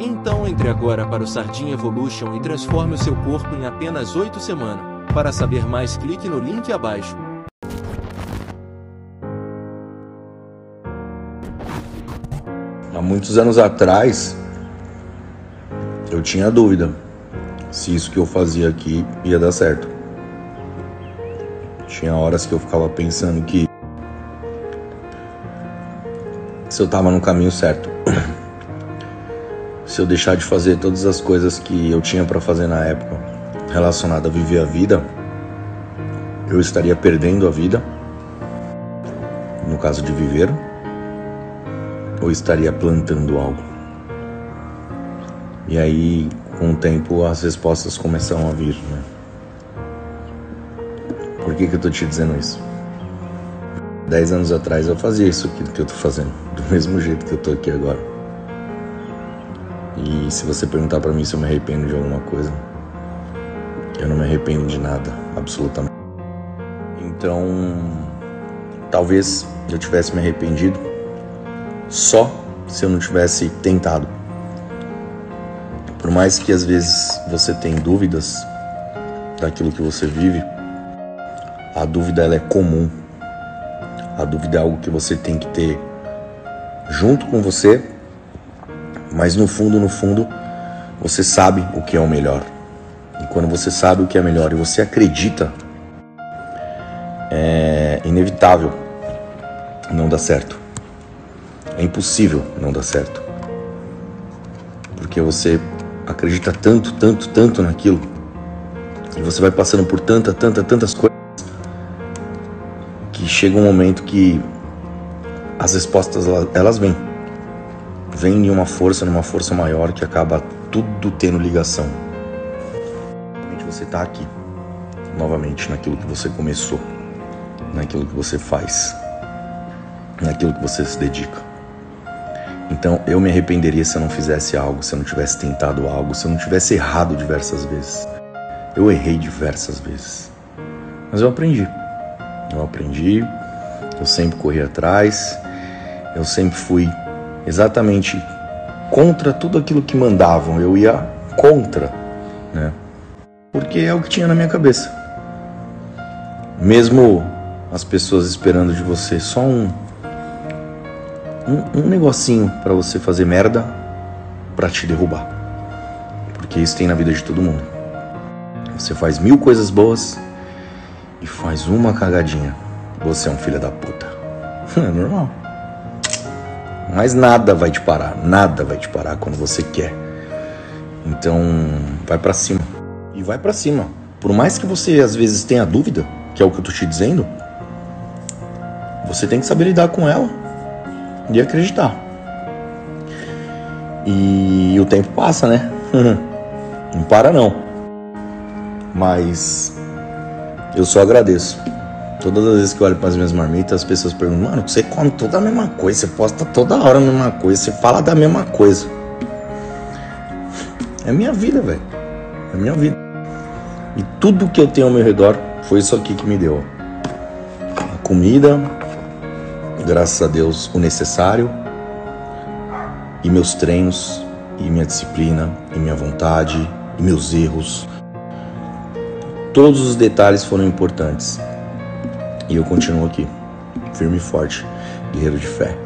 então entre agora para o Sardinha Evolution e transforme o seu corpo em apenas 8 semanas. Para saber mais, clique no link abaixo. Há muitos anos atrás, eu tinha dúvida se isso que eu fazia aqui ia dar certo. Tinha horas que eu ficava pensando que se eu tava no caminho certo. Se eu deixar de fazer todas as coisas que eu tinha para fazer na época relacionada a viver a vida, eu estaria perdendo a vida, no caso de viver, ou estaria plantando algo. E aí, com o tempo, as respostas começam a vir. Né? Por que, que eu tô te dizendo isso? Dez anos atrás eu fazia isso aqui que eu tô fazendo, do mesmo jeito que eu tô aqui agora. E se você perguntar para mim se eu me arrependo de alguma coisa, eu não me arrependo de nada, absolutamente. Então, talvez eu tivesse me arrependido só se eu não tivesse tentado. Por mais que às vezes você tenha dúvidas daquilo que você vive, a dúvida ela é comum. A dúvida é algo que você tem que ter junto com você mas no fundo, no fundo, você sabe o que é o melhor. E quando você sabe o que é melhor e você acredita, é inevitável não dar certo. É impossível não dar certo. Porque você acredita tanto, tanto, tanto naquilo. E você vai passando por tanta, tanta, tantas coisas que chega um momento que as respostas elas vêm vem de uma força, numa força maior que acaba tudo tendo ligação. Você está aqui, novamente, naquilo que você começou, naquilo que você faz, naquilo que você se dedica. Então eu me arrependeria se eu não fizesse algo, se eu não tivesse tentado algo, se eu não tivesse errado diversas vezes. Eu errei diversas vezes, mas eu aprendi. Eu aprendi, eu sempre corri atrás, eu sempre fui exatamente contra tudo aquilo que mandavam. Eu ia contra, né? Porque é o que tinha na minha cabeça. Mesmo as pessoas esperando de você só um um, um negocinho para você fazer merda para te derrubar. Porque isso tem na vida de todo mundo. Você faz mil coisas boas e faz uma cagadinha. Você é um filho da puta. É normal. Mas nada vai te parar, nada vai te parar quando você quer. Então, vai para cima. E vai para cima. Por mais que você às vezes tenha dúvida, que é o que eu tô te dizendo, você tem que saber lidar com ela e acreditar. E o tempo passa, né? não para não. Mas eu só agradeço. Todas as vezes que eu olho para as minhas marmitas, as pessoas perguntam: Mano, você come toda a mesma coisa, você posta toda hora a mesma coisa, você fala da mesma coisa. É minha vida, velho. É minha vida. E tudo que eu tenho ao meu redor foi isso aqui que me deu: a comida, graças a Deus, o necessário, e meus treinos, e minha disciplina, e minha vontade, e meus erros. Todos os detalhes foram importantes. E eu continuo aqui, firme e forte, guerreiro de fé.